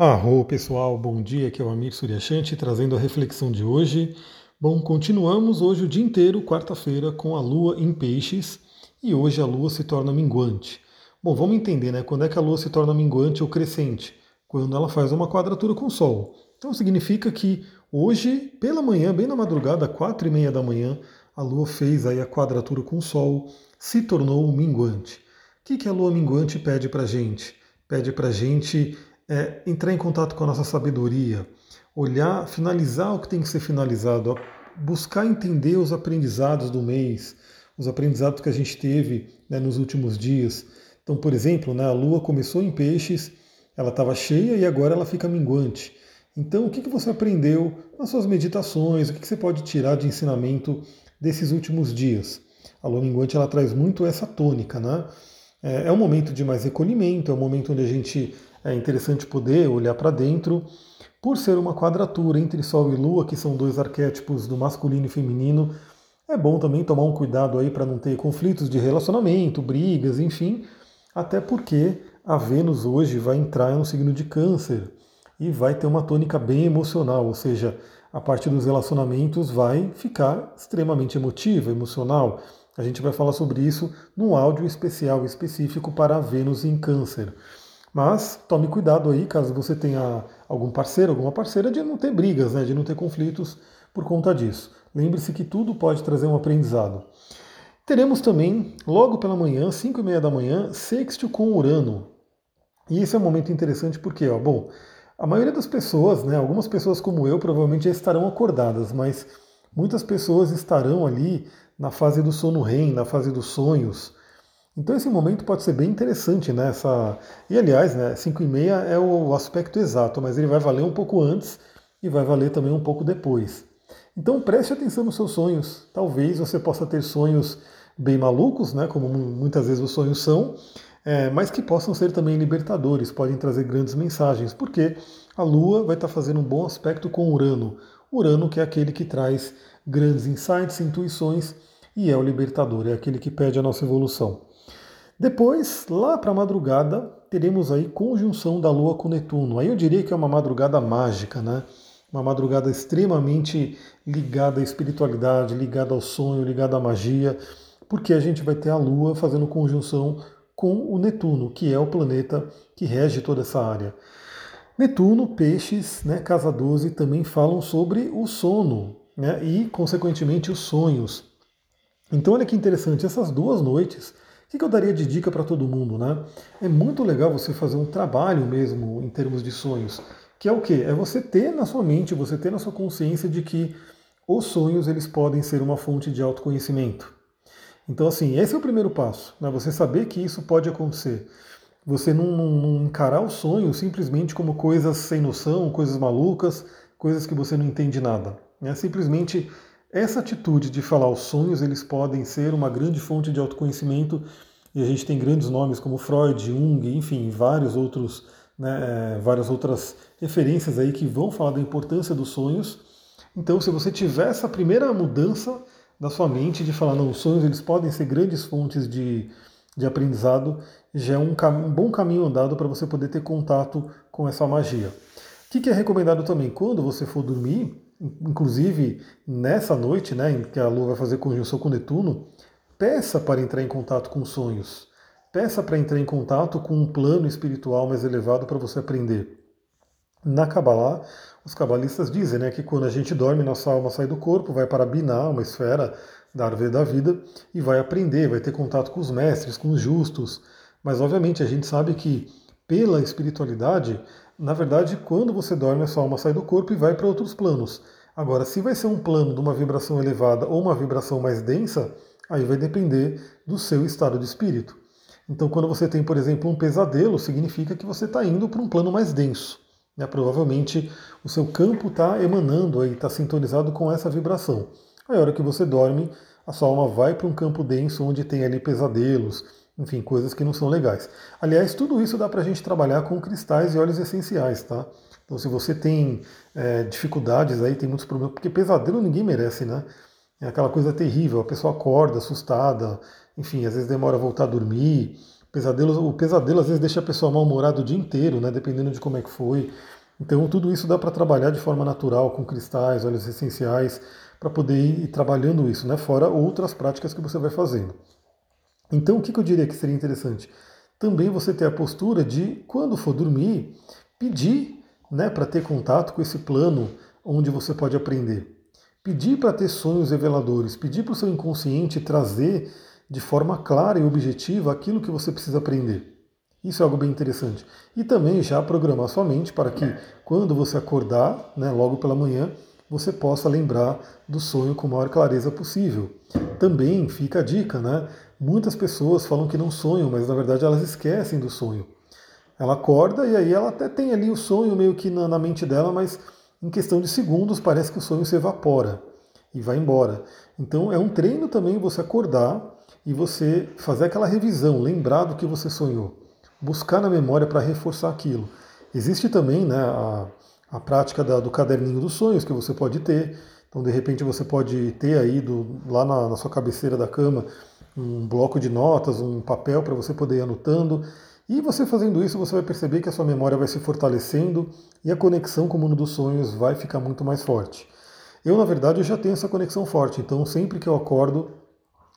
Arro pessoal, bom dia, aqui é o Amir Suryashanti trazendo a reflexão de hoje. Bom, continuamos hoje o dia inteiro, quarta-feira, com a Lua em Peixes e hoje a Lua se torna minguante. Bom, vamos entender, né? Quando é que a Lua se torna minguante ou crescente? Quando ela faz uma quadratura com o Sol. Então significa que hoje, pela manhã, bem na madrugada, quatro e meia da manhã, a Lua fez aí a quadratura com o Sol, se tornou minguante. O que, que a Lua minguante pede para gente? Pede para gente é, entrar em contato com a nossa sabedoria, olhar, finalizar o que tem que ser finalizado, buscar entender os aprendizados do mês, os aprendizados que a gente teve né, nos últimos dias. Então, por exemplo, né, a Lua começou em peixes, ela estava cheia e agora ela fica minguante. Então, o que, que você aprendeu nas suas meditações? O que, que você pode tirar de ensinamento desses últimos dias? A Lua minguante ela traz muito essa tônica, né? É, é um momento de mais recolhimento, é um momento onde a gente é interessante poder olhar para dentro. Por ser uma quadratura entre Sol e Lua, que são dois arquétipos do masculino e feminino, é bom também tomar um cuidado aí para não ter conflitos de relacionamento, brigas, enfim, até porque a Vênus hoje vai entrar no signo de Câncer e vai ter uma tônica bem emocional, ou seja, a parte dos relacionamentos vai ficar extremamente emotiva, emocional. A gente vai falar sobre isso num áudio especial específico para a Vênus em Câncer. Mas tome cuidado aí, caso você tenha algum parceiro, alguma parceira, de não ter brigas, né, de não ter conflitos por conta disso. Lembre-se que tudo pode trazer um aprendizado. Teremos também, logo pela manhã, 5 e meia da manhã, sexto com Urano. E esse é um momento interessante porque, ó, bom, a maioria das pessoas, né, algumas pessoas como eu, provavelmente já estarão acordadas, mas muitas pessoas estarão ali na fase do sono REM, na fase dos sonhos, então esse momento pode ser bem interessante, né? Essa... E aliás, né, 5 e meia é o aspecto exato, mas ele vai valer um pouco antes e vai valer também um pouco depois. Então preste atenção nos seus sonhos. Talvez você possa ter sonhos bem malucos, né? Como muitas vezes os sonhos são, é, mas que possam ser também libertadores, podem trazer grandes mensagens, porque a Lua vai estar fazendo um bom aspecto com Urano. Urano que é aquele que traz grandes insights, intuições e é o libertador, é aquele que pede a nossa evolução. Depois, lá para a madrugada, teremos aí conjunção da Lua com Netuno. Aí eu diria que é uma madrugada mágica, né? Uma madrugada extremamente ligada à espiritualidade, ligada ao sonho, ligada à magia, porque a gente vai ter a Lua fazendo conjunção com o Netuno, que é o planeta que rege toda essa área. Netuno, peixes, né, casa 12 também falam sobre o sono né, e, consequentemente, os sonhos. Então, olha que interessante, essas duas noites o que eu daria de dica para todo mundo? Né? É muito legal você fazer um trabalho mesmo em termos de sonhos, que é o quê? É você ter na sua mente, você ter na sua consciência de que os sonhos eles podem ser uma fonte de autoconhecimento. Então, assim, esse é o primeiro passo, né? você saber que isso pode acontecer. Você não, não, não encarar o sonho simplesmente como coisas sem noção, coisas malucas, coisas que você não entende nada. É simplesmente essa atitude de falar os sonhos eles podem ser uma grande fonte de autoconhecimento e a gente tem grandes nomes como Freud, Jung, enfim, vários outros, né, é, várias outras referências aí que vão falar da importância dos sonhos. Então, se você tiver essa primeira mudança da sua mente de falar, não, os sonhos eles podem ser grandes fontes de, de aprendizado, já é um, um bom caminho andado para você poder ter contato com essa magia. O que, que é recomendado também? Quando você for dormir, inclusive nessa noite, né, em que a Lua vai fazer conjunção com Netuno, peça para entrar em contato com sonhos. Peça para entrar em contato com um plano espiritual mais elevado para você aprender. Na Kabbalah, os cabalistas dizem né, que quando a gente dorme, nossa alma sai do corpo, vai para Binah, uma esfera da árvore da vida, e vai aprender, vai ter contato com os mestres, com os justos. Mas, obviamente, a gente sabe que pela espiritualidade, na verdade, quando você dorme, a sua alma sai do corpo e vai para outros planos. Agora, se vai ser um plano de uma vibração elevada ou uma vibração mais densa, aí vai depender do seu estado de espírito. Então, quando você tem, por exemplo, um pesadelo, significa que você está indo para um plano mais denso. Né? Provavelmente o seu campo está emanando, está sintonizado com essa vibração. Aí, a hora que você dorme, a sua alma vai para um campo denso onde tem ali pesadelos, enfim, coisas que não são legais. Aliás, tudo isso dá para a gente trabalhar com cristais e óleos essenciais, tá? Então, se você tem é, dificuldades aí, tem muitos problemas, porque pesadelo ninguém merece, né? É aquela coisa terrível, a pessoa acorda assustada, enfim, às vezes demora a voltar a dormir, Pesadelo, o pesadelo às vezes deixa a pessoa mal-humorada o dia inteiro, né? Dependendo de como é que foi. Então tudo isso dá para trabalhar de forma natural, com cristais, óleos essenciais, para poder ir trabalhando isso, né? Fora outras práticas que você vai fazendo. Então o que, eu diria que seria interessante? Também você ter a postura de, quando for dormir, pedir né, para ter contato com esse plano onde você pode aprender. Pedir para ter sonhos reveladores, pedir para o seu inconsciente trazer de forma clara e objetiva aquilo que você precisa aprender. Isso é algo bem interessante. E também já programar sua mente para que, quando você acordar, né, logo pela manhã, você possa lembrar do sonho com a maior clareza possível. Também fica a dica, né? Muitas pessoas falam que não sonham, mas na verdade elas esquecem do sonho. Ela acorda e aí ela até tem ali o sonho meio que na, na mente dela, mas em questão de segundos parece que o sonho se evapora e vai embora. Então é um treino também você acordar e você fazer aquela revisão, lembrar do que você sonhou, buscar na memória para reforçar aquilo. Existe também né, a, a prática da, do caderninho dos sonhos que você pode ter. Então, de repente, você pode ter aí do, lá na, na sua cabeceira da cama um bloco de notas, um papel para você poder ir anotando. E você fazendo isso, você vai perceber que a sua memória vai se fortalecendo e a conexão com o mundo dos sonhos vai ficar muito mais forte. Eu, na verdade, já tenho essa conexão forte, então sempre que eu acordo,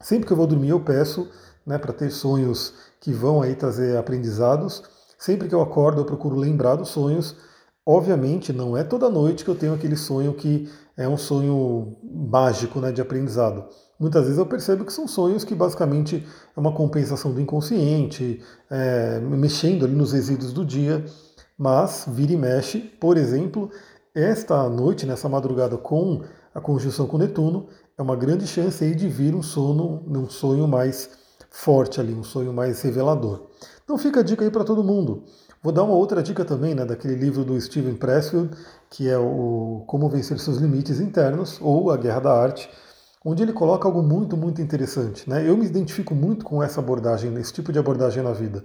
sempre que eu vou dormir, eu peço né, para ter sonhos que vão aí trazer aprendizados. Sempre que eu acordo, eu procuro lembrar dos sonhos. Obviamente, não é toda noite que eu tenho aquele sonho que é um sonho mágico né, de aprendizado. Muitas vezes eu percebo que são sonhos que basicamente é uma compensação do inconsciente, é, mexendo ali nos resíduos do dia, mas vira e mexe, por exemplo, esta noite, nessa madrugada com a conjunção com Netuno, é uma grande chance aí de vir um sono, um sonho mais forte ali, um sonho mais revelador. Então fica a dica aí para todo mundo. Vou dar uma outra dica também, né, daquele livro do Steven Pressfield, que é o Como Vencer Seus Limites Internos, ou A Guerra da Arte, onde ele coloca algo muito, muito interessante. Né? Eu me identifico muito com essa abordagem, esse tipo de abordagem na vida.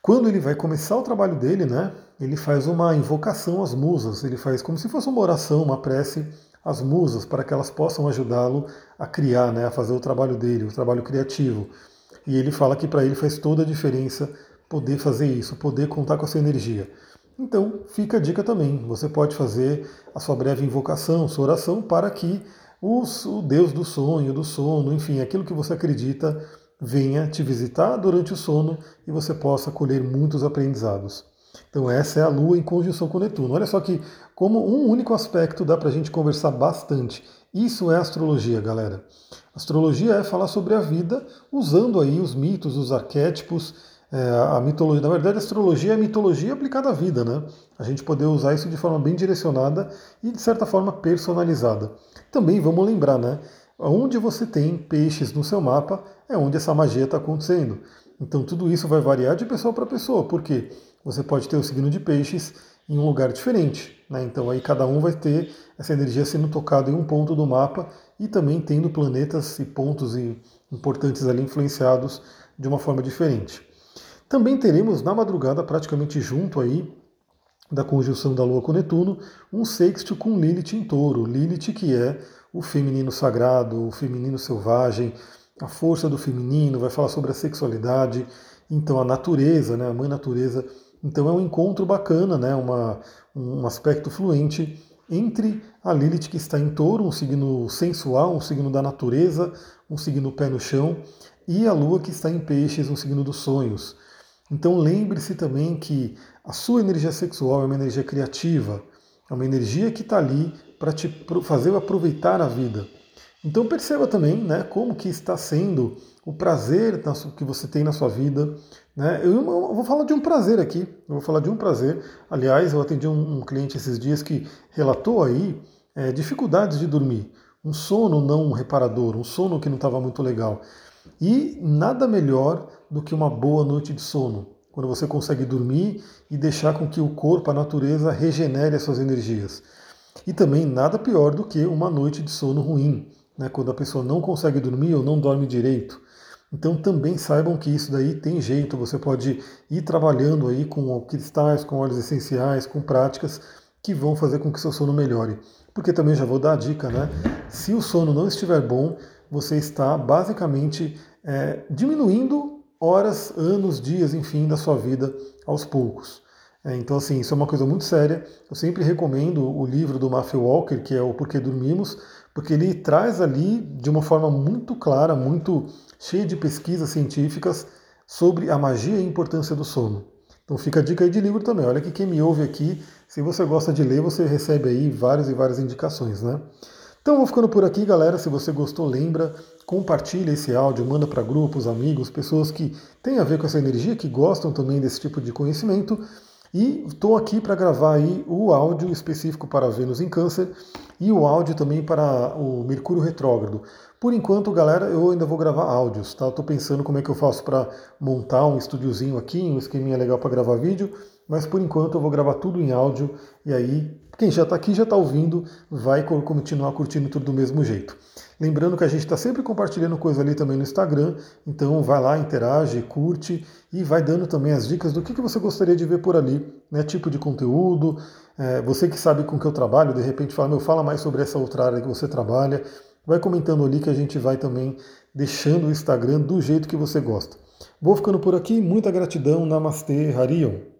Quando ele vai começar o trabalho dele, né, ele faz uma invocação às musas, ele faz como se fosse uma oração, uma prece às musas, para que elas possam ajudá-lo a criar, né, a fazer o trabalho dele, o trabalho criativo. E ele fala que para ele faz toda a diferença poder fazer isso, poder contar com essa energia. Então, fica a dica também. Você pode fazer a sua breve invocação, sua oração, para que o Deus do sonho, do sono, enfim, aquilo que você acredita, venha te visitar durante o sono e você possa colher muitos aprendizados. Então essa é a Lua em conjunção com Netuno. Olha só que como um único aspecto dá para a gente conversar bastante. Isso é astrologia, galera. Astrologia é falar sobre a vida usando aí os mitos, os arquétipos, é, a mitologia. Na verdade, a astrologia é a mitologia aplicada à vida, né? A gente poder usar isso de forma bem direcionada e de certa forma personalizada. Também vamos lembrar, né? Onde você tem peixes no seu mapa é onde essa magia está acontecendo. Então tudo isso vai variar de pessoa para pessoa, porque você pode ter o signo de peixes em um lugar diferente. Né? Então aí cada um vai ter essa energia sendo tocada em um ponto do mapa e também tendo planetas e pontos importantes ali influenciados de uma forma diferente. Também teremos na madrugada, praticamente junto aí da conjunção da Lua com Netuno, um sexto com Lilith em touro. Lilith que é o feminino sagrado, o feminino selvagem, a força do feminino, vai falar sobre a sexualidade, então a natureza, né, a mãe natureza. Então é um encontro bacana, né, uma, um aspecto fluente entre a Lilith que está em touro, um signo sensual, um signo da natureza, um signo pé no chão, e a Lua que está em peixes, um signo dos sonhos. Então lembre-se também que a sua energia sexual é uma energia criativa, é uma energia que está ali para te fazer aproveitar a vida. Então perceba também né, como que está sendo o prazer que você tem na sua vida. Né? Eu, vou falar de um prazer aqui, eu vou falar de um prazer. Aliás, eu atendi um, cliente esses dias que relatou aí é, dificuldades de dormir, um sono não reparador, um sono que não estava muito legal. E nada melhor do que uma boa noite de sono, quando você consegue dormir e deixar com que o corpo, a natureza, regenere as suas energias. E também nada pior do que uma noite de sono ruim, né, quando a pessoa não consegue dormir ou não dorme direito. Então também saibam que isso daí tem jeito, você pode ir trabalhando aí com cristais, com óleos essenciais, com práticas que vão fazer com que seu sono melhore. Porque também já vou dar a dica, né? Se o sono não estiver bom, você está basicamente é, diminuindo horas, anos, dias, enfim, da sua vida aos poucos. É, então, assim, isso é uma coisa muito séria. Eu sempre recomendo o livro do Matthew Walker, que é O Porquê Dormimos, porque ele traz ali de uma forma muito clara, muito cheia de pesquisas científicas sobre a magia e a importância do sono. Então fica a dica aí de livro também. Olha que quem me ouve aqui, se você gosta de ler, você recebe aí várias e várias indicações, né? Então vou ficando por aqui, galera. Se você gostou, lembra, compartilha esse áudio, manda para grupos, amigos, pessoas que têm a ver com essa energia, que gostam também desse tipo de conhecimento. E estou aqui para gravar aí o áudio específico para Vênus em Câncer e o áudio também para o Mercúrio Retrógrado. Por enquanto, galera, eu ainda vou gravar áudios, tá? Estou pensando como é que eu faço para montar um estúdiozinho aqui, um esqueminha legal para gravar vídeo, mas por enquanto eu vou gravar tudo em áudio e aí quem já está aqui, já está ouvindo, vai continuar curtindo tudo do mesmo jeito. Lembrando que a gente está sempre compartilhando coisa ali também no Instagram, então vai lá, interage, curte e vai dando também as dicas do que, que você gostaria de ver por ali, né? Tipo de conteúdo, é, você que sabe com que eu trabalho, de repente fala, meu, fala mais sobre essa outra área que você trabalha, vai comentando ali que a gente vai também deixando o Instagram do jeito que você gosta. Vou ficando por aqui, muita gratidão, Namastê, Harion.